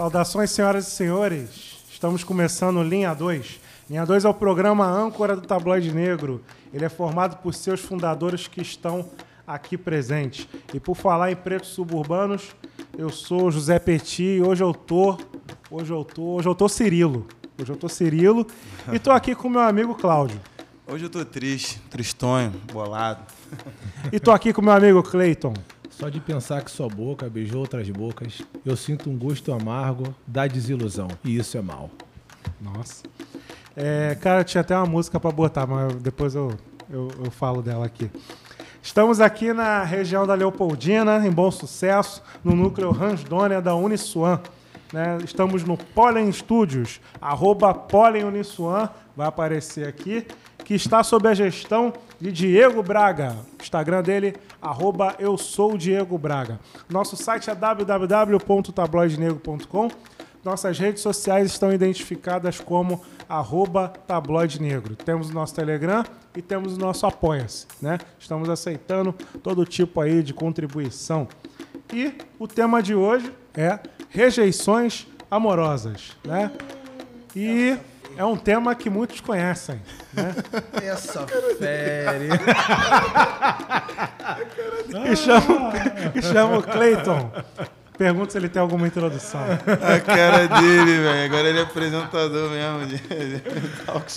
Saudações, senhoras e senhores. Estamos começando Linha 2. Linha 2 é o programa âncora do Tabloide Negro. Ele é formado por seus fundadores que estão aqui presentes. E por falar em pretos suburbanos, eu sou José Petit e hoje eu tô, hoje eu tô, hoje eu tô Cirilo. Hoje eu tô Cirilo e tô aqui com meu amigo Cláudio. Hoje eu tô triste, tristonho, bolado. E tô aqui com meu amigo Cleiton. Só de pensar que sua boca beijou outras bocas, eu sinto um gosto amargo da desilusão. E isso é mal. Nossa. É, cara, tinha até uma música para botar, mas depois eu, eu, eu, falo dela aqui. Estamos aqui na região da Leopoldina, em Bom Sucesso, no núcleo Ransdônia da Uniswan. Né? Estamos no Pollen Studios, arroba Pollen Uniswan, vai aparecer aqui, que está sob a gestão de Diego Braga. Instagram dele, arroba eu sou Diego Braga. Nosso site é www.tabloidenegro.com. Nossas redes sociais estão identificadas como arroba tabloide negro. Temos o nosso Telegram e temos o nosso Apoia-se. Né? Estamos aceitando todo tipo aí de contribuição. E o tema de hoje é rejeições amorosas. Né? E é um tema que muitos conhecem. Né? Essa féria. e chamo, e chamo o Cleiton. Pergunta se ele tem alguma introdução. A cara dele, velho. Agora ele é apresentador mesmo. De, de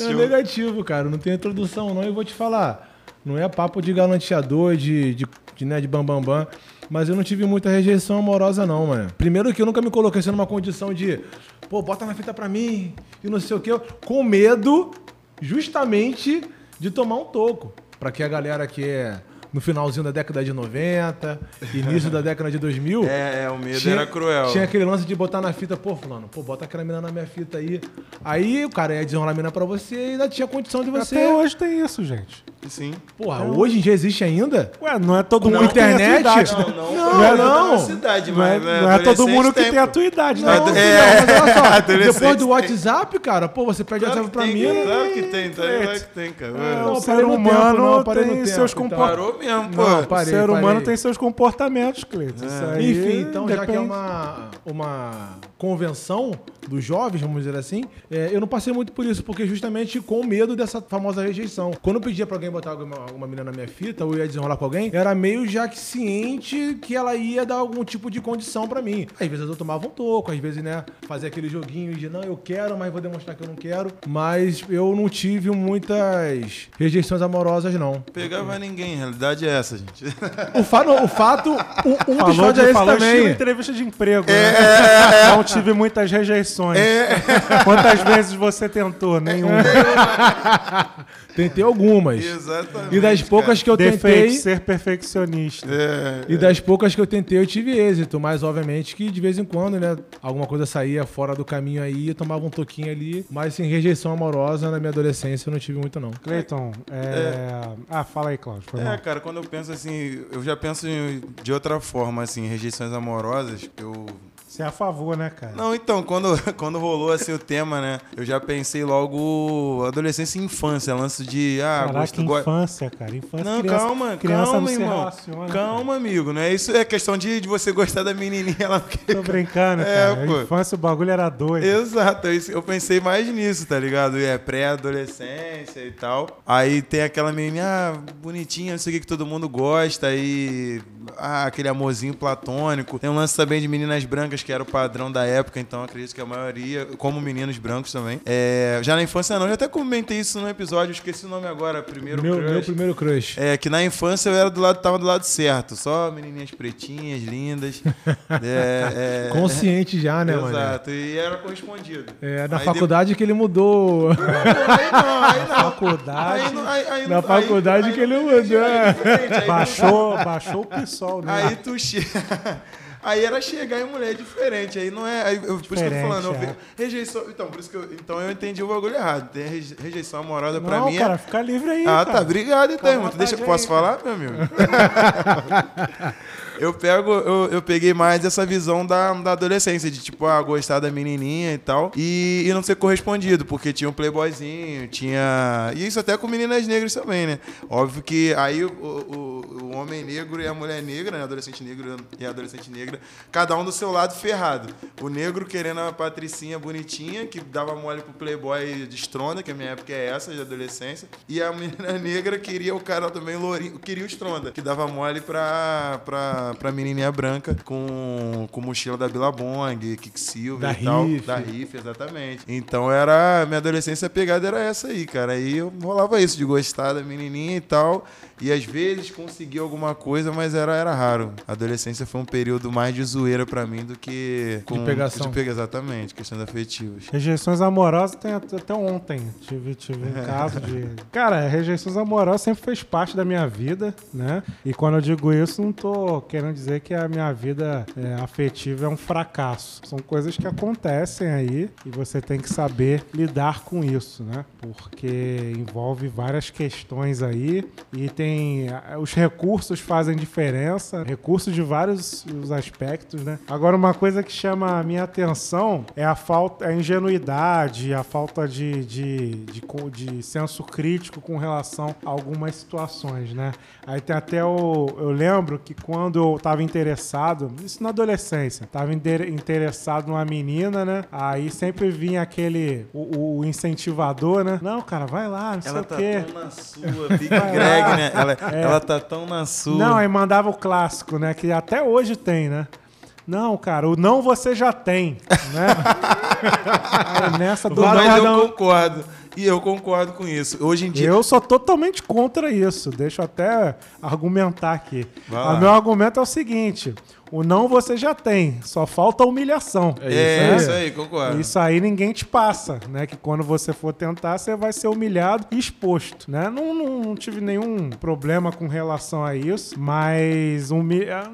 é negativo, cara. Não tem introdução, não. E vou te falar. Não é papo de galanteador, de, de, de, né, de bambambam. Bam, bam, mas eu não tive muita rejeição amorosa, não, mano. Primeiro que eu nunca me coloquei sendo uma condição de, pô, bota na fita pra mim e não sei o quê. Com medo, justamente, de tomar um toco. Pra que a galera que é no finalzinho da década de 90, início da década de 2000. É, é o medo tinha, era cruel. Tinha aquele lance de botar na fita, pô, fulano, pô, bota aquela mina na minha fita aí. Aí o cara ia desenrolar a mina pra você e ainda tinha condição de você. Até hoje tem isso, gente. Sim. Porra, hoje em dia existe ainda? Ué, não é todo mundo que tem a idade. Não, não, não. Não, é, não. Cidade, não é, não é todo mundo que tem a tua idade, não. não é, mas olha só, depois do WhatsApp, cara, pô, você pede claro WhatsApp pra tem, mim. Claro que tem, claro que tem, cara. É, o ser humano tem seus comportamentos. Parou mesmo, pô parei, o ser humano parei. tem seus comportamentos, Cleiton. É. Enfim, então, já que é uma, uma convenção dos jovens, vamos dizer assim, é, eu não passei muito por isso, porque justamente com medo dessa famosa rejeição. Quando eu pedia pra alguém botar alguma, alguma menina na minha fita, ou ia desenrolar com alguém, era meio já que ciente que ela ia dar algum tipo de condição para mim. Às vezes eu tomava um toco, às vezes, né, fazia aquele joguinho de não, eu quero, mas vou demonstrar que eu não quero. Mas eu não tive muitas rejeições amorosas, não. Pegava ninguém, a realidade é essa, gente. O, fa o fato, um, um falou episódio de, é esse falou também. entrevista de emprego, é, né? é, é, Não tive muitas rejeições. É. Quantas vezes você tentou? Nenhuma. Tentei algumas. Exatamente. E das poucas cara. que eu Defeito, tentei. ser perfeccionista. É, e das poucas que eu tentei, eu tive êxito. Mas, obviamente, que de vez em quando, né? Alguma coisa saía fora do caminho aí, eu tomava um toquinho ali. Mas, sem rejeição amorosa, na minha adolescência, eu não tive muito, não. Cleiton, é... é... Ah, fala aí, Cláudio. É, mal. cara, quando eu penso assim, eu já penso de outra forma, assim, rejeições amorosas. Eu você é a favor, né, cara? Não, então, quando, quando rolou assim o tema, né? Eu já pensei logo adolescência e infância, lance de. Ah, Caraca, gosto, infância, cara. Infância, não, criança, calma, criança calma, não irmão. calma, cara. amigo. Não é isso, é questão de, de você gostar da menininha lá. Porque... Tô brincando, é, cara. Pô. infância, o bagulho era doido. Exato, eu pensei mais nisso, tá ligado? É pré-adolescência e tal. Aí tem aquela menininha ah, bonitinha, não sei o que, que todo mundo gosta, aí. Ah, aquele amorzinho platônico. Tem um lance também de meninas brancas que era o padrão da época, então acredito que a maioria, como meninos brancos também. É, já na infância não, eu até comentei isso no episódio, esqueci o nome agora, primeiro meu, crush. Meu primeiro crush. É, que na infância eu era do lado, tava do lado certo, só menininhas pretinhas, lindas. é, é... Consciente já, né, mano? Exato, e era correspondido. É, na aí faculdade de... que ele mudou. Não, aí não, aí não. Faculdade. Aí, aí, na faculdade que ele mudou. baixou, baixou o PSOL, né? Aí tu. Aí era chegar em mulher diferente. Aí não é. Aí eu, por isso que eu tô falando. É. Eu, rejeição. Então, por isso que eu, então eu entendi o bagulho errado. Tem rejeição amorosa não, pra mim. É cara, é... fica livre aí. Ah, cara. tá. Obrigado, então, irmão. Deixa, posso falar, meu amigo? eu pego, eu, eu peguei mais essa visão da, da adolescência, de tipo, ah, gostar da menininha e tal, e, e não ser correspondido, porque tinha um playboyzinho, tinha. E isso até com meninas negras também, né? Óbvio que aí o, o, o homem negro e a mulher negra, né? Adolescente negro e adolescente negra, cada um do seu lado ferrado. O negro querendo a patricinha bonitinha, que dava mole pro playboy de estronda, que a minha época é essa, de adolescência, e a menina negra queria o cara também lourinho, queria o estronda, que dava mole pra, pra, pra menininha branca com, com mochila da Billabong, Kicksilver Da e tal. Riff. Da Riff, exatamente. Então era. Minha adolescência pegada era essa aí, cara. Aí eu rolava isso, de gostar da menininha e tal. E às vezes conseguia alguma coisa, mas era, era raro. A adolescência foi um período mais de zoeira pra mim do que. pegação. De pega, exatamente, questões afetivas. Rejeições amorosas tem até até ontem. Tive, tive um caso de. Cara, rejeições amorosas sempre fez parte da minha vida, né? E quando eu digo isso, não tô querendo dizer que a minha vida é, afetiva é um fracasso. São coisas que acontecem aí e você tem que saber lidar com isso, né? Porque envolve várias questões aí e tem. Os recursos fazem diferença, recursos de vários os aspectos, né? Agora, uma coisa que chama a minha atenção é a falta, a ingenuidade, a falta de, de, de, co- de senso crítico com relação a algumas situações, né? Aí tem até o. Eu lembro que quando eu tava interessado, isso na adolescência, tava inter- interessado numa menina, né? Aí sempre vinha aquele. O, o incentivador, né? Não, cara, vai lá, não sei Ela o tá quê. tão na sua, Big Greg, né? Ela, ela tá tão na sua. Não, aí mandava o clássico, né? Que até hoje tem, né? Não, cara, o não você já tem, né? Nessa do Mas não, eu não, concordo. E eu concordo com isso. Hoje em dia. eu sou totalmente contra isso. Deixa eu até argumentar aqui. O meu argumento é o seguinte: o não você já tem, só falta a humilhação. É, né? isso aí, concordo. Isso aí ninguém te passa, né? Que quando você for tentar, você vai ser humilhado e exposto, né? Não, não, não tive nenhum problema com relação a isso, mas humi- ah,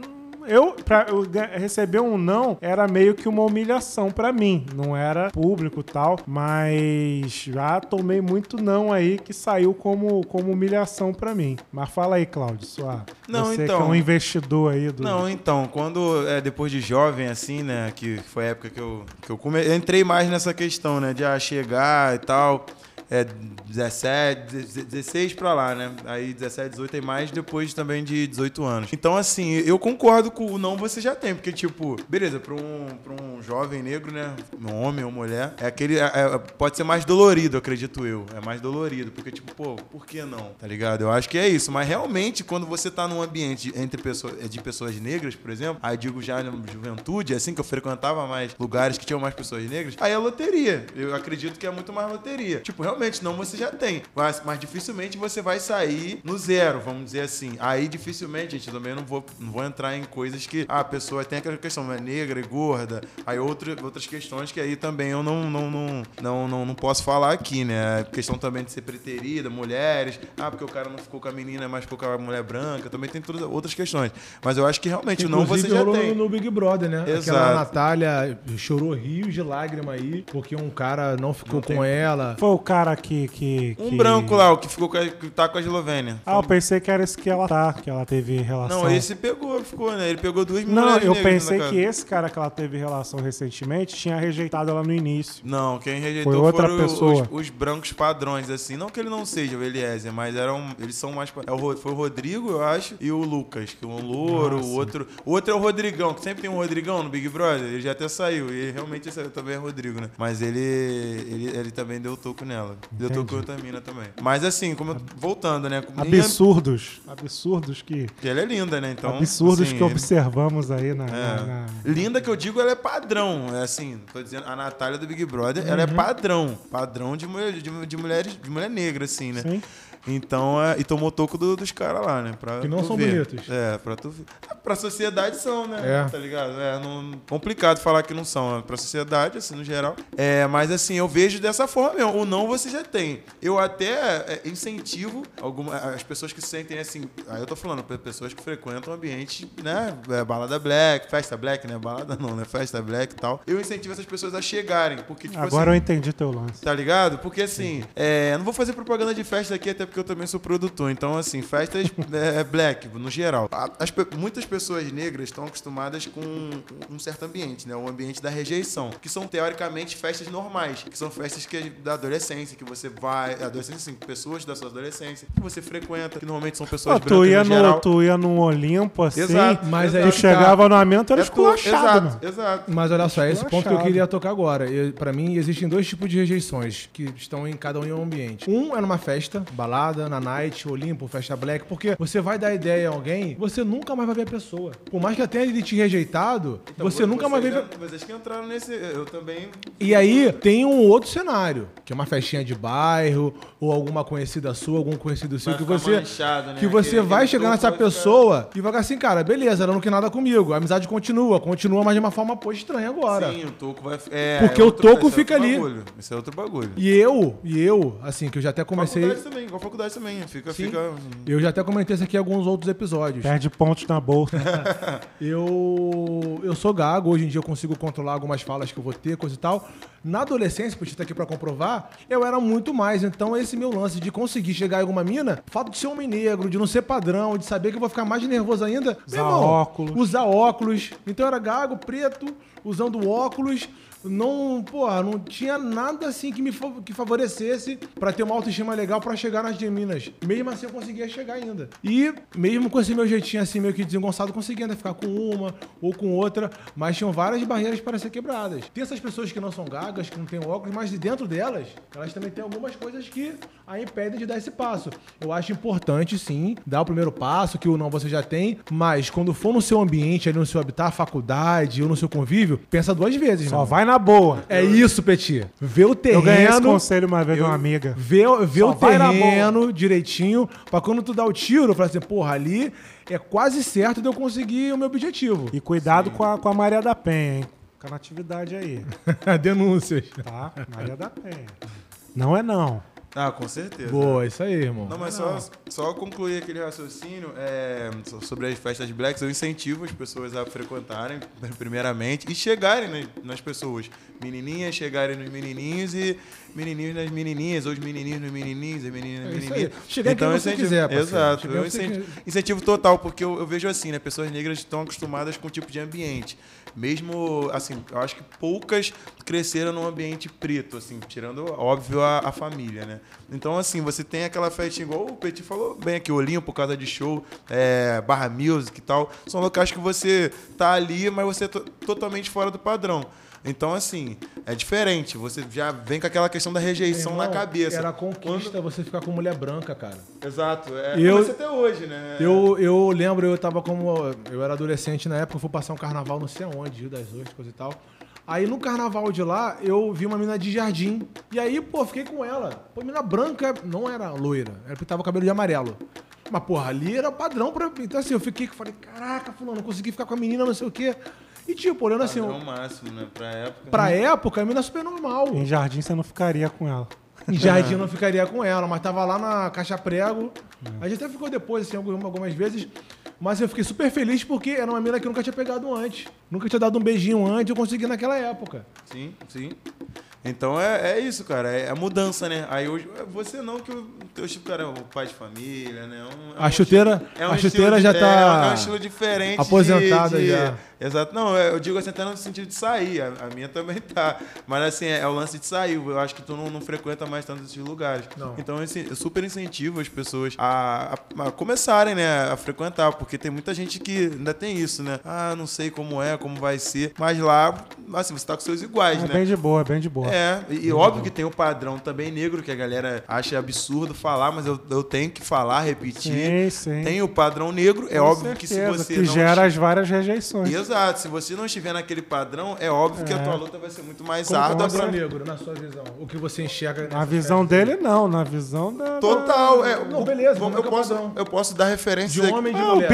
eu, pra eu receber um não era meio que uma humilhação pra mim. Não era público e tal, mas já tomei muito não aí que saiu como, como humilhação pra mim. Mas fala aí, Cláudio, sua, Não, você que é então- um investidor aí do. Não, então, quando é, depois de jovem, assim, né, que foi a época que eu, que eu, come... eu entrei mais nessa questão, né, de ah, chegar e tal, é, 17, 16 pra lá, né, aí 17, 18 tem mais depois também de 18 anos. Então, assim, eu concordo com o não você já tem, porque, tipo, beleza, pra um, pra um jovem negro, né, um homem ou mulher, é aquele, é- é- pode ser mais dolorido, acredito eu, é mais dolorido, porque, tipo, pô, por que não, tá ligado? Eu acho que é isso, mas realmente, quando você tá num ambiente entre pessoas, de pessoas negras, por exemplo, aí digo já na juventude, assim, que eu frequentava mais lugares que tinham mais pessoas negras, aí é loteria. Eu acredito que é muito mais loteria. Tipo, realmente, não você já tem. Mas, mas dificilmente você vai sair no zero, vamos dizer assim. Aí dificilmente, gente, eu também não vou, não vou entrar em coisas que ah, a pessoa tem aquela questão, é negra e gorda. Aí outro, outras questões que aí também eu não, não, não, não, não, não posso falar aqui, né? A questão também de ser preterida, mulheres. Ah, porque o cara não ficou com a menina, mas ficou com a mulher branca. Também tem todas outras questões. Mas eu acho que realmente o não você Inclusive, já tem. no Big Brother, né? Exato. Aquela Natália chorou rios de lágrima aí, porque um cara não ficou com ela. Foi o cara que. que, Um que- branco lá, o que ficou com a, que tá com a Eslovênia. Ah, eu pensei que era esse que ela tá, que ela teve relação. Não, esse pegou, ficou, né? Ele pegou duas Não, eu pensei que esse cara que ela teve relação recentemente tinha rejeitado ela no início. Não, quem rejeitou Foi outra foram pessoa. Os, os brancos padrões, assim. Não que ele não seja o Eliezer, mas eram, eles são mais. É o, foi o Rodrigo, eu acho, e o Lucas, que é um louro, Nossa. o outro. O outro é o Rodrigão, que sempre tem um Rodrigão no Big Brother. Ele já até saiu. E realmente esse também é Rodrigo, né? Mas ele, ele, ele também deu toco nela. Entendi. em outra mina também. Mas assim, como eu- voltando, né? Minha- Absurdos. Absurdos que. que ela é linda, né? Então, absurdos assim, que observamos aí na. É. na- na- Linda que eu digo, ela é padrão. É assim, tô dizendo, a Natália do Big Brother, ela é Uhum. padrão. Padrão de mulher, de, de mulheres, de mulher negra, assim, né? Sim. Então, é, e tomou toco do- dos caras lá, né? Pra Que não são ver. bonitos. É, pra tu ver. Ah, Pra sociedade são, né? É. Tá ligado? É não, complicado falar que não são. É pra sociedade, assim, no geral. É, mas assim, eu vejo dessa forma mesmo. O não você já tem. Eu até é, incentivo alguma, as pessoas que se sentem assim. Aí eu tô falando, pe- pessoas que frequentam ambiente, né? é, balada black, festa black, né? Balada não, né? Festa black e tal. Eu incentivo essas pessoas a chegarem. Porque, tipo Agora eu assim. entendi teu lance. Tá ligado? Porque assim, é, eu não vou fazer propaganda de festa aqui, até porque eu também sou produtor. Então, assim, festas é, black, no geral. As muitas pessoas negras estão acostumadas com um certo ambiente, né? O ambiente da rejeição. Que são, teoricamente, festas normais. Que são festas que, da adolescência, que você vai... Adolescência, sim, pessoas da sua adolescência, que você frequenta, que normalmente são pessoas Pô, brancas tu, ia no no, geral. tu ia num Olimpo assim, Exato, mas tu aí que tá. chegava no ambiente, era É tu- esculachado, mano. Exato, exato. Mas olha só, esse ponto que eu queria tocar agora. E, Pra mim, existem dois tipos de rejeições que estão em cada um em um ambiente. Um é numa festa, balada, na night, Olimpo, festa black, porque você vai dar ideia a alguém, você nunca mais vai ver a pessoa. Por mais que até ele te rejeitado, Então, você nunca mais vai ver. já- Vocês que entraram nesse... Eu também... E aí tem um outro cenário, que é uma festinha de bairro, ou alguma conhecida sua, algum conhecido seu, Vai que você. manchado, né? Que você Aquele- vai chegar nessa ficar- pessoa e vai ficar assim, cara, beleza, ela não quer nada comigo. A amizade continua, continua, mas de uma forma pô, estranha agora. Sim, o toco vai... É, Porque é o outro- toco esse é fica outro ali. Bagulho. Esse é outro bagulho. E eu, e eu, assim, que eu já até comecei. Faculdade também, igual faculdade também. Fica, Sim. fica... Eu já até comentei isso aqui em alguns outros episódios. Perde pontos na bolsa. Eu, eu sou gago, hoje em dia eu consigo controlar algumas falas que eu vou ter, coisa e tal. Na adolescência, você tá aqui pra comprovar, eu era muito mais. Então, esse meu lance de conseguir chegar em alguma mina, fato de ser homem negro, de não ser padrão, de saber que eu vou ficar mais nervoso ainda. Usar irmão, óculos. Usar óculos. Então, eu era gago, preto, usando óculos. Não, porra, não tinha nada assim que me que favorecesse pra ter uma autoestima legal pra chegar nas de Minas. Mesmo assim eu conseguia chegar ainda. E mesmo com esse meu jeitinho assim meio que desengonçado, conseguia ainda ficar com uma ou com outra, mas tinham várias barreiras para ser quebradas. Tem essas pessoas que não são gagas, que não têm óculos, mas de dentro delas, elas também têm algumas coisas que a impedem de dar esse passo. Eu acho importante sim dar o primeiro passo, que o não você já tem, mas quando for no seu ambiente, ali no seu habitat, faculdade ou no seu convívio, pensa duas vezes, Só irmão. vai na boa. É isso, Petit. Vê o Eu ganhei esse terreno. conselho uma vez de uma amiga. Vê, vê Só o na terreno direitinho, pra quando tu dá o tiro, falar assim, porra, ali é quase certo de eu conseguir o meu objetivo. E cuidado com a, com a Maria da Penha, hein? Com a natividade aí, Denúncias. tá? Maria da Penha. Não é não. Ah, com certeza. Boa, isso aí, irmão. Não, mas só, só concluir aquele raciocínio é, so- sobre as festas blacks, eu incentivo as pessoas a frequentarem, primeiramente, e chegarem nas, nas pessoas. Menininhas chegarem nos menininhos e menininhos nas menininhas, ou os menininhos nos menininhos e menininhas nas É menininhas. Chegar em quem você incentivo- quiser, parceiro. Exato. Eu incentivo, que- incentivo total, porque eu, eu vejo assim, né? Pessoas negras estão acostumadas com um tipo de ambiente. Mesmo, assim, eu acho que poucas cresceram num ambiente preto, assim, tirando, óbvio, a, a família, né? Então, assim, você tem aquela festinha, igual o Petit falou bem aqui, Olinho, por causa de show, é, Barra Music e tal. São locais que você tá ali, mas você é to- totalmente fora do padrão. Então, assim, é diferente. Você já vem com aquela questão da rejeição Irmão, na cabeça. Era conquista você ficar com mulher branca, cara. Exato. É, Eu- Mas até hoje, né? Eu, eu lembro, eu tava como. Eu era adolescente na época, eu fui passar um carnaval não sei aonde, Rio das Ostras, coisa e tal. Aí no carnaval de lá, eu vi uma mina de jardim. E aí, pô, fiquei com ela. Pô, mina branca, não era loira, era porque tava o cabelo de amarelo. Mas, porra, ali era padrão pra mim. Então, assim, eu fiquei, falei, caraca, fulano, não consegui ficar com a menina, não sei o quê. E, tipo, olhando assim, É o máximo, né? Pra época. pra época, a mina super normal. Em jardim você não ficaria com ela. Em jardim eu não ficaria com ela, mas tava lá na caixa prego. A gente até ficou depois, assim, algumas, algumas vezes. Mas eu fiquei super feliz porque era uma mina que eu nunca tinha pegado antes. Nunca tinha dado um beijinho antes, eu consegui naquela época. Sim, sim. Então é, é isso, cara. É a mudança, né? Aí hoje, você não, que o teu tipo, cara, é o pai de família, né? Um- é A chuteira- é um a chuteira já é, tá É um estilo diferente. aposentada de, de- já. Exato. Não, é, eu digo assim, até no sentido de sair. A, a minha também tá. Mas assim, é, é o lance de sair. Eu acho que tu não, não frequenta mais tanto esses lugares. Não. Então, assim, eu super incentivo as pessoas a, a- a começarem, né? A frequentar. Porque tem muita gente que ainda tem isso, né? Ah, não sei como é, como vai ser. Mas lá, assim, você tá com seus iguais, É né? bem de boa, é bem de boa. É, e, e óbvio que tem o padrão também negro, que a galera acha absurdo falar, mas eu, eu tenho que falar, repetir. Sim, sim. Tem o padrão negro, é Com óbvio que se certeza, você que não. gera as várias rejeições. Exato, se você não estiver naquele padrão, é óbvio que a É. tua luta vai ser muito mais Como árdua. pra- negro, na sua visão. O que você enxerga Na visão festas? dele, não. Na visão da. Total, é. Não, o- beleza, é eu, é posso, padrão? eu posso dar referência. De homem de Ah, o mulher.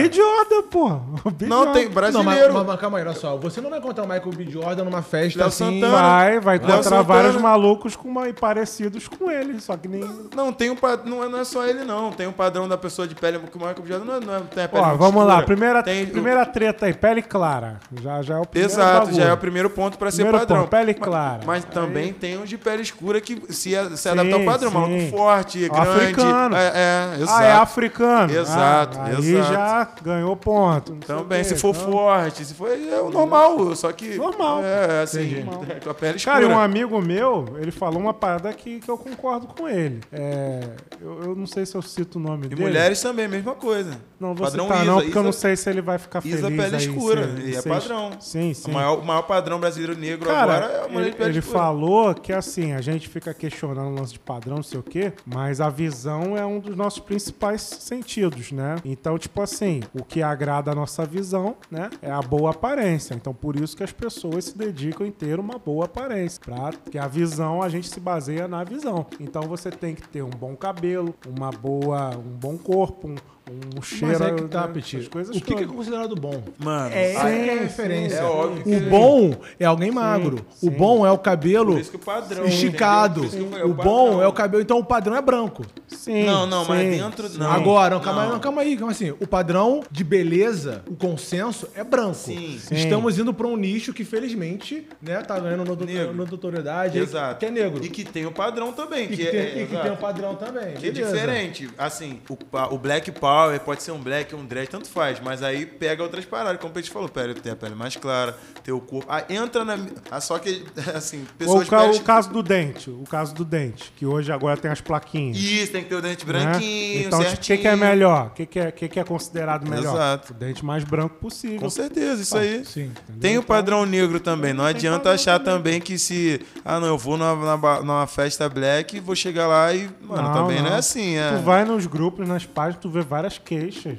Pô. O B. Não, Jordan. tem Não, mas, brasileiro. mas, mas calma aí, olha só. Você não vai encontrar o Michael B. Jordan numa festa Léo assim. Santana. Vai, vai Santana. Vários malucos com uma, parecidos com ele, só que nem. Não, tem um não, é, não é só ele, não. Tem um padrão da pessoa de pele que mais complicada. Não, é, não é, tem a pele Ó, muito vamos lá, escura. primeira, Tem- primeira treta aí, pele clara. Já, já é o primeiro Exato, bagulho. já é o primeiro ponto pra ser Primeiro padrão. ponto, pele clara. Mas, Aí- também tem os de pele escura que se, se adaptar ao Sim, padrão. sim. Maluco forte, grande. Africano. É, é, exato. Ah, é africano. Exato, Ah, aí exato. já ganhou ponto. não Também, o se for então- forte, se for. É o normal, só que. Normal. É, assim, Entendi. com a pele escura. Cara, e um amigo meu, ele falou uma parada que, que eu concordo com ele. É, eu, eu não sei se eu cito o nome E dele. mulheres também, mesma coisa. Não vou padrão citar Isa, não, porque eu não Isa- sei se ele vai ficar feliz Isa pele aí, escura, se- e é padrão. Sim, sim. O maior, o maior padrão brasileiro negro Cara, agora é a mulher ele, de pele ele escura. falou que assim, a gente fica questionando o lance de padrão, não sei o quê, mas a visão é um dos nossos principais sentidos, né? Então, tipo assim, o que agrada a nossa visão, né, é a boa aparência. Então, por isso que as pessoas se dedicam em ter uma boa aparência, pra, porque a visão, a gente se baseia na visão. Então, você tem que ter um bom cabelo, uma boa, um bom corpo, um, um cheiro, Mas é que tá, né, Petit. O que, que é considerado bom? Mano, É essa sim, que é a sim, referência. é óbvio que- O bom é alguém magro. sim. O bom é o cabelo o padrão, esticado. falei, O o bom é o cabelo. Então o padrão é branco. Sim, Não, não, mas sim, dentro- sim. não. Agora, não, calma, Não. não, calma aí, calma assim. O padrão de beleza, o consenso é branco. Sim. Sim. Estamos indo para um nicho que, felizmente, né, tá ganhando no- Negro. no- notoriedade, Exato. que é negro. E que tem o padrão também. E que, que, é, tem, e que tem um padrão também. Que é diferente. Assim, o, o Black Power pode ser um Black, um Dread, tanto faz. Mas aí pega outras paradas. Como a gente falou, pera, tem a pele mais clara, tem o corpo. Ah, entra na. Ah, só que, assim, pessoas o, ca- o caso do dente, o caso do dente, que hoje agora tem as plaquinhas. Isso, tem que ter o dente né? branquinho, Então, o que, que é melhor? O que, que, é, que, que é considerado melhor? Exato. O dente mais branco possível. Com certeza, isso aí. Sim. entendeu? Tem o Então, padrão negro também. Não tem adianta achar também. também que se. Ah, não, eu vou numa, numa, numa festa black, vou chegar lá e. Mano, Não, também não. não. é assim. É. Tu vai nos grupos, nas páginas, tu vê várias queixas.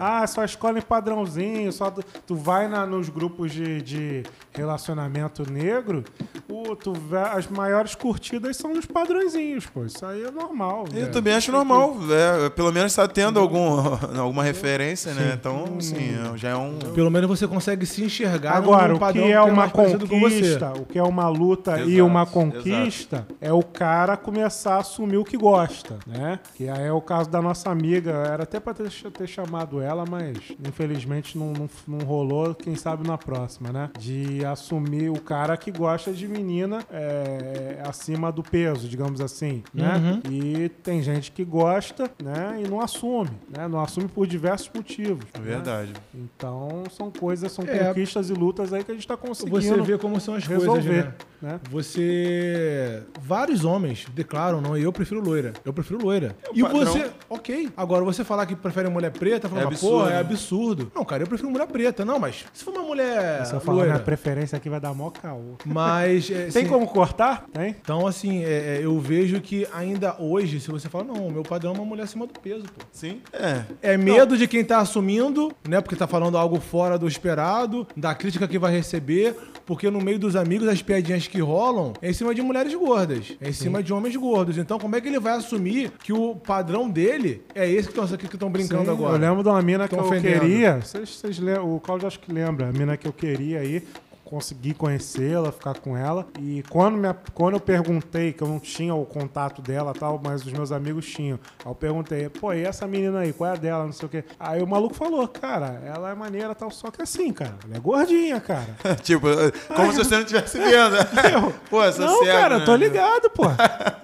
Ah, só escolhe padrãozinho, só tu, tu vai na- nos grupos de, de relacionamento negro, o, tu as maiores curtidas são os padrõezinhos, pô. Isso aí é normal. Eu né? também acho normal. é, pelo menos está tendo algum, alguma referência, né? Então, assim, é- já é um. Pelo menos você consegue se enxergar Agora, num o padrão que é uma com você. conquista, o que é uma luta e Exato, uma conquista, é o cara começar a assumir o que gosta, né? Que aí é o caso da nossa amiga, era até pra ter, ter chamado ela, mas infelizmente não, não, não rolou, quem sabe na próxima, né? De assumir o cara que gosta de menina é, acima do peso, digamos assim, né? Uhum. E tem gente que gosta, né? E não assume, né? Não assume por diversos motivos. É né? verdade. Então, são coisas, são É. conquistas e lutas aí que a gente tá conseguindo Você vê como são as coisas, resolver, né? né? Você. Vários homens declaram, não, eu prefiro loira. Eu prefiro loira. É e padrão. você. Ok. Agora, você falar que prefere mulher preta, fala, É absurdo. pô, é absurdo. Não, cara, eu prefiro mulher preta. Não, mas se for uma mulher. Falar loira. minha preferência aqui, vai dar mó caô. Mas. é, Tem assim, como cortar? Tem? Então, assim, é, é, eu vejo que ainda hoje, se você fala, não, o meu padrão é uma mulher acima do peso, pô. Sim, é. É medo de quem tá assumindo, né? Porque tá falando algo fora do esperado, da crítica que vai receber, porque no meio dos amigos as piadinhas que rolam é em cima de mulheres gordas, é em cima de homens gordos. Então, como é que ele vai assumir que o padrão dele é esse que estão que estão brincando Sim, agora? Eu lembro de uma mina que eu ofendendo. queria. Vocês, vocês lembram? O Claudio acho que lembra. A mina que eu queria aí. Consegui conhecê-la, ficar com ela. E quando, me, quando eu perguntei, que eu não tinha o contato dela e tal, mas os meus amigos tinham. Aí eu perguntei, pô, e essa menina aí, qual é a dela? Não sei o quê. Aí o maluco falou, cara, ela é maneira tal, só que assim, cara, ela é gordinha, cara. tipo, como se você não estivesse vendo. Pô, essa Não, cega, cara, eu tô né? ligado, pô.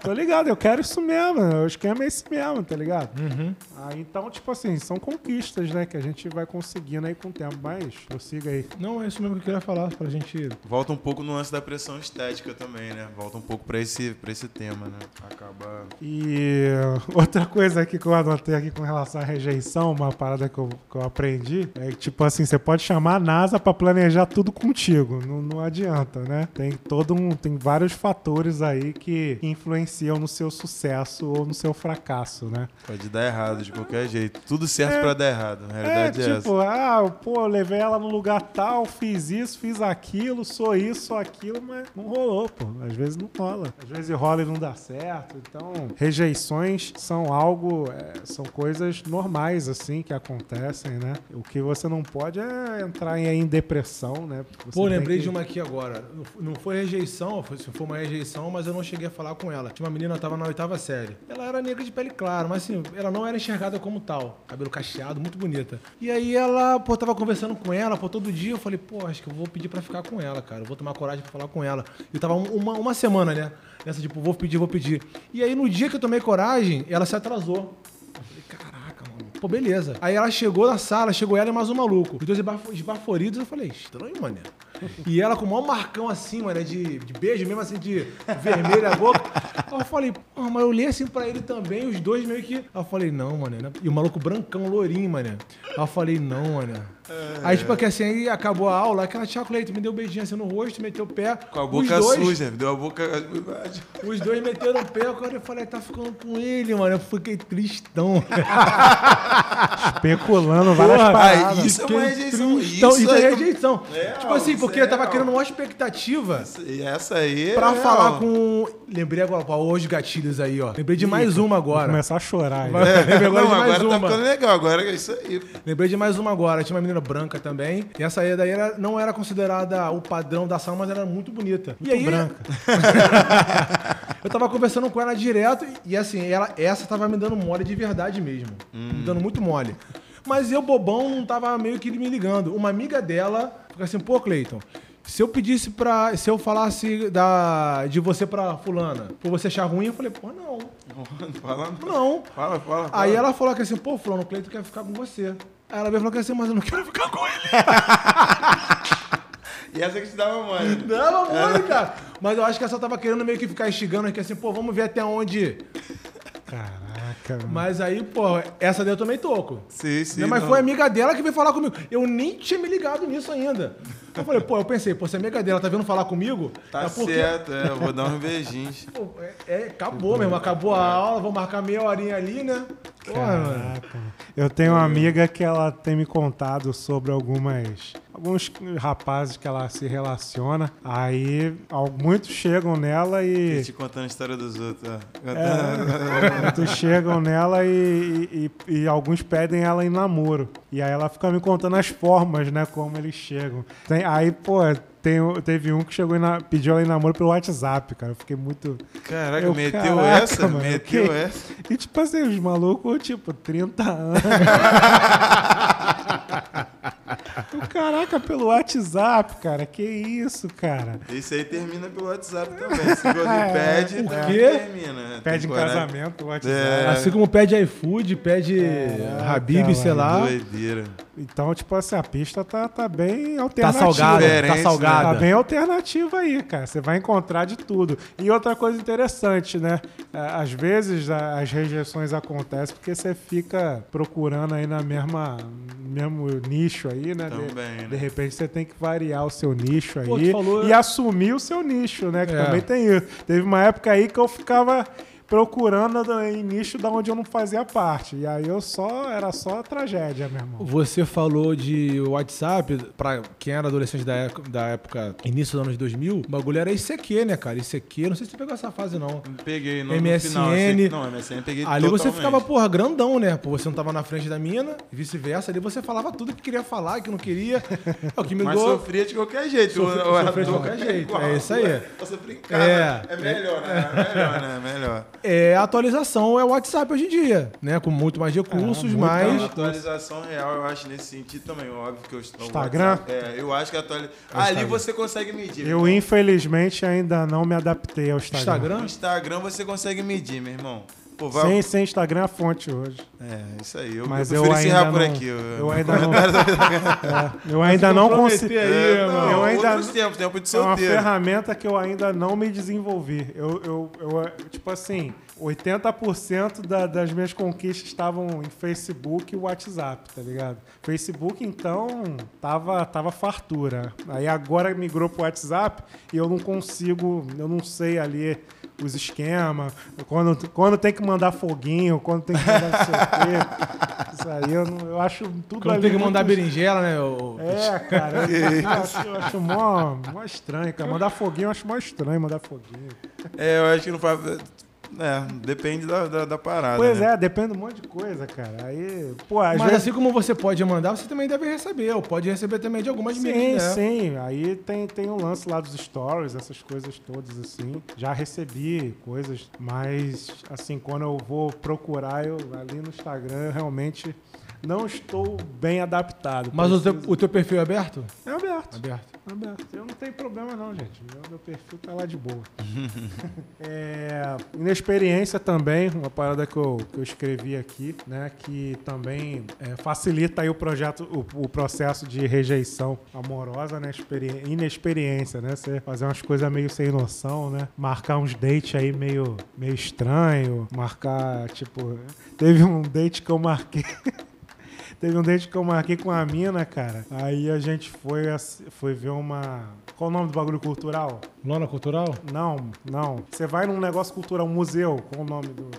tô ligado, eu quero isso mesmo. O esquema é esse mesmo, tá ligado? Uhum. Ah, então, tipo assim, são conquistas, né? Que a gente vai conseguindo aí com o tempo. Mas, prossiga aí. Não, é isso mesmo que eu queria falar pra gente. Volta um pouco no lance da pressão estética também, né? Volta um pouco pra esse, pra esse tema, né? Acaba. E outra coisa aqui que eu anotei aqui com relação à rejeição, uma parada que eu, que eu aprendi, é que, tipo assim, você pode chamar a NASA pra planejar tudo contigo. Não, não adianta, né? Tem todo um. Tem vários fatores aí que influenciam no seu sucesso ou no seu fracasso, né? Pode dar errado de qualquer jeito. Tudo certo É. pra dar errado. A realidade é, é, essa. tipo, ah, pô, eu levei ela no lugar tal, fiz isso, fiz aquilo, sou isso, sou aquilo, mas não rolou, pô. Às vezes não rola. Às vezes rola e não dá certo. Então, rejeições são algo, é, são coisas normais, assim, que acontecem, né? O que você não pode é entrar em, depressão, né? Você Pô, lembrei que- de uma aqui agora. Não- foi rejeição, foi, foi uma rejeição, mas eu não cheguei a falar com ela. Tinha uma menina, tava na oitava série. Ela era negra de pele clara, mas assim, ela não era enxergada como tal. Cabelo cacheado, muito bonita. E aí ela, pô, tava conversando com ela, pô, todo dia eu falei, pô, acho que eu vou pedir pra ficar com ela, cara. Eu vou tomar coragem pra falar com ela. E tava um- uma, uma semana, né? Nessa, tipo, vou pedir, vou pedir. E aí no dia que eu tomei coragem, ela se atrasou. Eu falei, caraca, mano. Pô, beleza. Aí ela chegou na sala, chegou ela e mais um maluco. Os dois esbafo- esbaforidos, eu falei, estranho, mané. E ela com o maior marcão assim, mané, de, de beijo, mesmo assim, de vermelho a boca. Aí eu falei, pô, mas eu olhei assim pra ele também, os dois meio que. Aí eu falei, não, mané. né? E o maluco brancão, lourinho, mané. Aí eu falei, não, mané. Aí, tipo, que assim, aí acabou a aula, aquela tia Cleito me deu um beijinho assim no rosto, meteu o pé. Com a Os boca dois- suja, deu a boca. Os dois meteram o pé, agora eu falei, tá ficando com ele, mano. Eu fiquei tristão. Especulando várias Porra, paradas. aí, isso é uma rejeição. tristão. Isso Isso, aí é que- rejeição. É, tipo assim, isso porque é eu tava real. criando uma expectativa E essa aí. pra é falar real. com. Lembrei agora, ó, hoje gatilhos aí, ó. Lembrei de mais uma Vou agora. começar a chorar. aí. Vai- Lembrei agora Não, de mais agora tá uma. ficando legal. Agora é isso aí. Lembrei de mais uma agora. Tinha uma menina branca também. E essa aí daí era- não era considerada o padrão da sala, mas era muito bonita. e aí, branca. eu tava conversando com ela direto e assim, ela, essa tava me dando mole de verdade mesmo. Me dando muito mole. Mas eu, bobão, não tava meio que me ligando. Uma amiga dela fica assim, pô, Cleiton. Se eu pedisse pra. Se eu falasse da, de você pra fulana, por você achar ruim, eu falei, pô, não. Fala, Não. fala, fala. Aí fala. ela falou que assim, pô, fulano, o Cleiton quer ficar com você. Aí ela veio e falou que assim, mas eu não quero ficar com ele. E essa que te dava mãe. Não, amor, cara. Mas eu acho que ela só tava querendo meio que ficar instigando, que assim, pô, vamos ver até onde. Caraca, mano. Mas aí, pô, essa daí eu também toco. Sim, sim. Mas não. foi a amiga dela que veio falar comigo. Eu nem tinha me ligado nisso ainda. Eu falei, pô, eu pensei, pô, se a amiga dela tá vindo falar comigo, Tá é porque. certo, é. Eu vou dar uns beijinhos. Pô, é, é, acabou mesmo, acabou a aula, vou marcar meia horinha ali, né? Porra, mano. Caraca. Eu tenho uma amiga que ela tem me contado sobre algumas alguns rapazes que ela se relaciona. Aí muitos chegam nela e Te contando a história dos outros, ó. É, muitos chegam nela e, e- e alguns pedem ela em namoro. E aí ela fica me contando as formas, né, como eles chegam. Tem- aí, pô, tem, teve um que chegou na- pediu ela em namoro pelo WhatsApp, cara. Eu fiquei muito Caraca, Eu, meteu caraca, essa? mano, meteu que- essa? E tipo assim, os malucos, tipo, 30 anos. O Caraca, pelo WhatsApp, cara. Que isso, cara. Isso aí termina pelo WhatsApp também. Se quando pede, O né, quê? termina. Pede em casamento o WhatsApp. É. Assim como pede iFood, pede Habib, sei lá. Doideira. Então, tipo assim, a pista tá, tá bem Tá alternativa. salgada, Diferente, tá né? Tá salgada. bem alternativa aí, cara. Você vai encontrar de tudo. E outra coisa interessante, né? É, Às vezes a- as rejeições acontecem porque você fica procurando aí na mesma mesmo nicho aí, né? De- Também, né? de, repente você tem que variar o seu nicho aí Pô, falou- e assumir o seu nicho, né? Que É. também tem isso. Teve uma época aí que eu ficava procurando em nicho da onde eu não fazia parte. E aí eu só era só tragédia, meu irmão. Você falou de WhatsApp, pra quem era adolescente da época, da época início dos anos 2000, o bagulho era ICQ, né, cara? ICQ, não sei se você pegou essa fase, não. Peguei no, MSN. no final. assim, não, MSN peguei Ali você totalmente. ficava, porra, grandão, né? Pô, você não tava na frente da mina, e vice-versa. Ali você falava tudo que queria falar, que não queria. É o que me Mas deu. sofria de qualquer jeito. Sofria- sofria de qualquer jeito, igual. é isso aí. Você brincava. É. É, melhor, né? É melhor, né? É melhor. É, a atualização é o WhatsApp hoje em dia, né? Com muito mais recursos, Então, mas. a atualização real, eu acho nesse sentido também, óbvio que eu estou Instagram? É, eu acho que a atualização. Ali você consegue medir. Eu, irmão. infelizmente, ainda não me adaptei ao Instagram. Instagram? No Instagram você consegue medir, meu irmão. Pô, vai... Sem, sem Instagram é a fonte hoje. É, isso aí. Eu, Mas eu eu, prefiro encerrar ainda por não. aqui. Eu ainda não. É, eu ainda não É, não, Eu ainda- outros tempos, tempo de É uma solteiro. ferramenta que eu ainda não me desenvolvi. Eu, eu, eu, tipo assim, 80% da, das minhas conquistas estavam em Facebook e WhatsApp, tá ligado? Facebook, então, tava, tava fartura. Aí agora migrou pro WhatsApp e eu não consigo, eu não sei ali os esquemas, quando, quando tem que mandar foguinho, quando tem que mandar não sei o quê. Isso aí eu, não, eu acho tudo Quando ali tem que mandar muito- berinjela, né? o- É, cara, eu, eu acho, eu acho mó, mó estranho, cara. Mandar foguinho eu acho mó estranho, mandar foguinho. É, eu acho que não faz. É, depende da, da, da parada. Pois né? é, depende de um monte de coisa, cara. Aí, pô, às Mas vezes... assim como você pode mandar, você também deve receber. Ou pode receber também de algumas Sim, mídias, né? sim. Aí tem, tem o lance lá dos stories, essas coisas todas, assim. Já recebi coisas, mas, assim, quando eu vou procurar, eu ali no Instagram, eu realmente não estou bem adaptado. Mas o teu, o teu perfil é aberto? É aberto. Aberto. é aberto. Eu não tenho problema não, gente. Meu, meu perfil tá lá de boa. é, inexperiência também, uma parada que eu, que eu escrevi aqui, né? Que também é, facilita aí o projeto, o, o processo de rejeição amorosa, né? experi- Inexperiência, né? Você fazer umas coisas meio sem noção, né? Marcar uns dates aí meio, meio estranho, marcar, tipo... Teve um date que eu marquei... Teve um date que eu marquei com a mina, cara. Aí a gente foi, foi ver uma. Qual o nome do bagulho cultural? Lona Cultural? Não, não. Você vai num negócio cultural, um museu. Qual o nome do.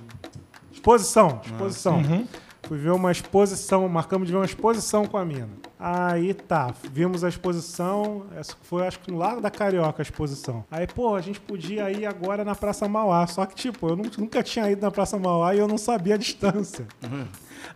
Exposição, exposição. Uhum. Fui ver uma exposição, marcamos de ver uma exposição com a mina. Aí tá, vimos a exposição, essa foi acho que no Largo da Carioca a exposição. Aí, pô, a gente podia ir agora na Praça Mauá. Só que, tipo, eu nu- nunca tinha ido na Praça Mauá e eu não sabia a distância.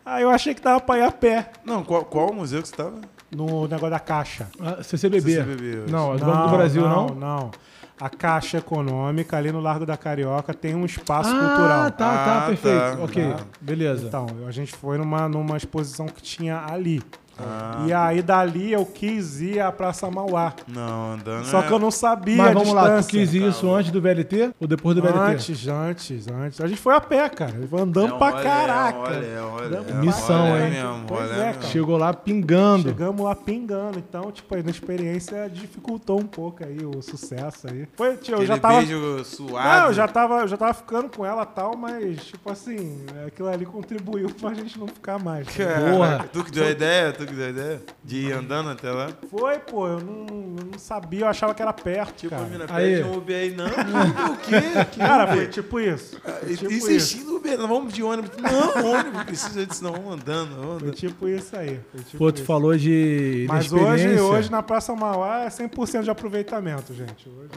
Aí eu achei que dava pra ir a pé Não, qual, qual museu que você tava? no negócio da caixa. Ah, CCBB. CCBB, Não, é do Banco do Brasil, não? Não, A Caixa Econômica, ali no Largo da Carioca, tem um espaço ah, cultural. tá, tá, Ah, perfeito. tá, ok, tá. beleza. Então, a gente foi numa, numa exposição que tinha ali. Ah, E aí, dali, eu quis ir à Praça Mauá. não, andando. Só é- que eu não sabia Mas a vamos lá, tu quis isso antes do VLT ou depois do VLT? Antes, antes, antes. A gente foi a pé, cara. Andamos É um pra rolê, caraca. é um rolê, é um rolê, Damos é um Missão, rolê hein? mesmo, Pois rolê é, mesmo. cara. Chegou lá pingando. Chegamos lá pingando. Então, tipo, aí na experiência dificultou um pouco aí o sucesso aí. Foi, tio, eu já tava. beijo suado. Não, eu já tava, eu já tava ficando com ela e tal, mas, tipo assim, aquilo ali contribuiu pra gente não ficar mais. tá ligado? Porra. Tu que deu a ideia? Tu que deu a ideia? De ir andando até lá? Foi, pô, eu não, eu não sabia, eu achava que era perto, Tipo, a cara. mina Aí. pede um Uber aí. Não, Uber o quê? Que Cara, Uber? foi tipo isso. Foi tipo isso. Insistindo Uber, não vamos de ônibus. Não, ônibus, precisa disso, não, vamos andando, vamos Foi andando. tipo isso aí. Foi tipo Pô, tu isso. falou de Mas hoje, hoje na Praça Mauá é 100% de aproveitamento, gente. Hoje,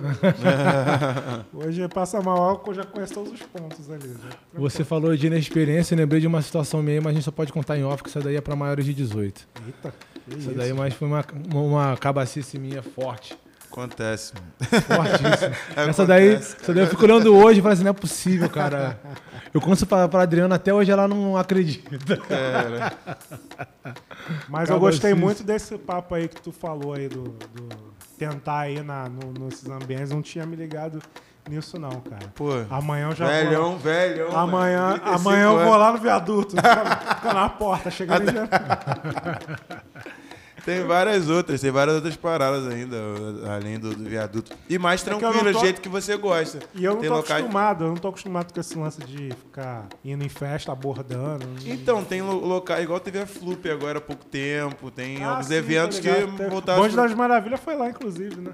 hoje Praça Mauá eu já conheço todos os pontos ali. já. Você falou de inexperiência, lembrei de uma situação minha, mas a gente só pode contar em off, que essa daí é pra maiores de 18. Eita, isso. daí mais foi uma, uma, uma cabacice minha forte. Acontece. Fortíssima. Acontece, essa daí, essa daí eu fico olhando hoje e falo assim, não é possível, cara. Eu conto isso pra, pra Adriana, até hoje ela não acredita. Cara, Mas eu Cabacice. gostei muito desse papo aí que tu falou aí do, do tentar ir na, no- nesses ambientes. Não tinha me ligado nisso não, cara. pô. Amanhã eu já vou. Velhão, velhão. Amanhã, mano, 35 amanhã eu vou lá no viaduto. Fica, na porta, chegando já... Tem várias outras, tem várias outras paradas ainda, além do, do viaduto. E mais É tranquilo, não do tô- jeito que você gosta. E eu não Tem tô locais- acostumado, eu não tô acostumado com esse lance de ficar indo em festa, abordando. Então, tem lo- locais, igual teve a Flup agora há pouco tempo, tem Ah, alguns sim, eventos que voltaram. Bonde das Maravilhas foi lá, inclusive, né?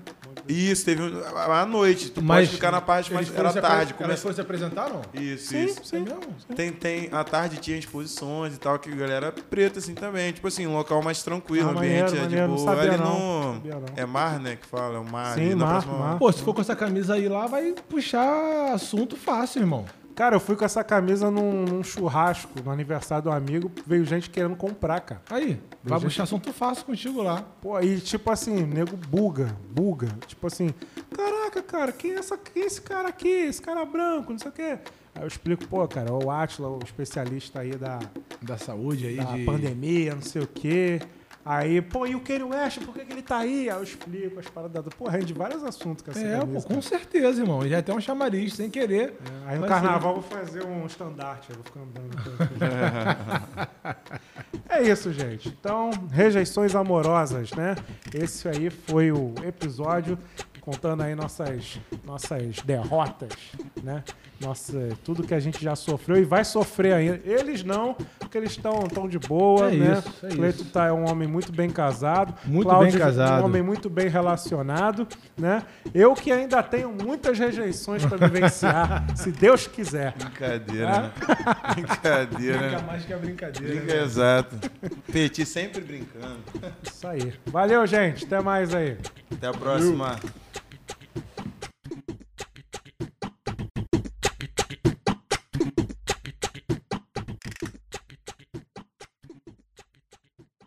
Isso, teve um- à noite. Tu Mas pode ficar na parte, mas Eles era foram se tarde. apre- Elas Começa... foram se apresentar, não? Isso, Sim, isso. sim. É mesmo? Tem, tem, à tarde tinha exposições e tal, que a galera preta assim também. Tipo assim, um local mais tranquilo, Ah, o ambiente maneiro, é maneiro, de não boa. sabia Ali não, no. não. É mar, né? Que fala, é o mar. Sim, ali na mar, próxima- mar. Pô, se for com essa camisa aí lá, vai puxar assunto fácil, irmão. Cara, eu fui com essa camisa num, num churrasco, no aniversário do amigo, veio gente querendo comprar, cara. Aí, vai gente- puxar assunto fácil contigo lá. Pô, e tipo assim, nego buga, buga. Tipo assim, caraca, cara, quem é, essa, quem é esse cara aqui? Esse cara branco, não sei o quê. Aí eu explico, pô, cara, o Atila, o especialista aí da, Da saúde aí, da de... pandemia, não sei o quê. Aí, pô, e o Kanye West, por que, que ele tá aí? Aí eu explico as paradas. Pô, rende vários assuntos com essa É, pô, camisa, com cara. certeza, irmão. Já tem um chamariz, sem querer. É, Aí no carnaval eu vou fazer um estandarte, eu vou ficar andando. é isso, gente. Então, rejeições amorosas, né? Esse aí foi o episódio. Contando aí nossas, nossas derrotas, né? Nossa, tudo que a gente já sofreu e vai sofrer ainda. Eles não, porque eles estão tão de boa, É né? isso, é Cleito isso. tá é um homem muito bem casado. Muito Cláudio, bem casado. Um homem muito bem relacionado, né? Eu que ainda tenho muitas rejeições para vivenciar, se Deus quiser. Brincadeira, né? Brincadeira, né? mais que a brincadeira. Brinca, exato. Petit sempre brincando. Isso aí. Valeu, gente. Até mais aí. Até a próxima.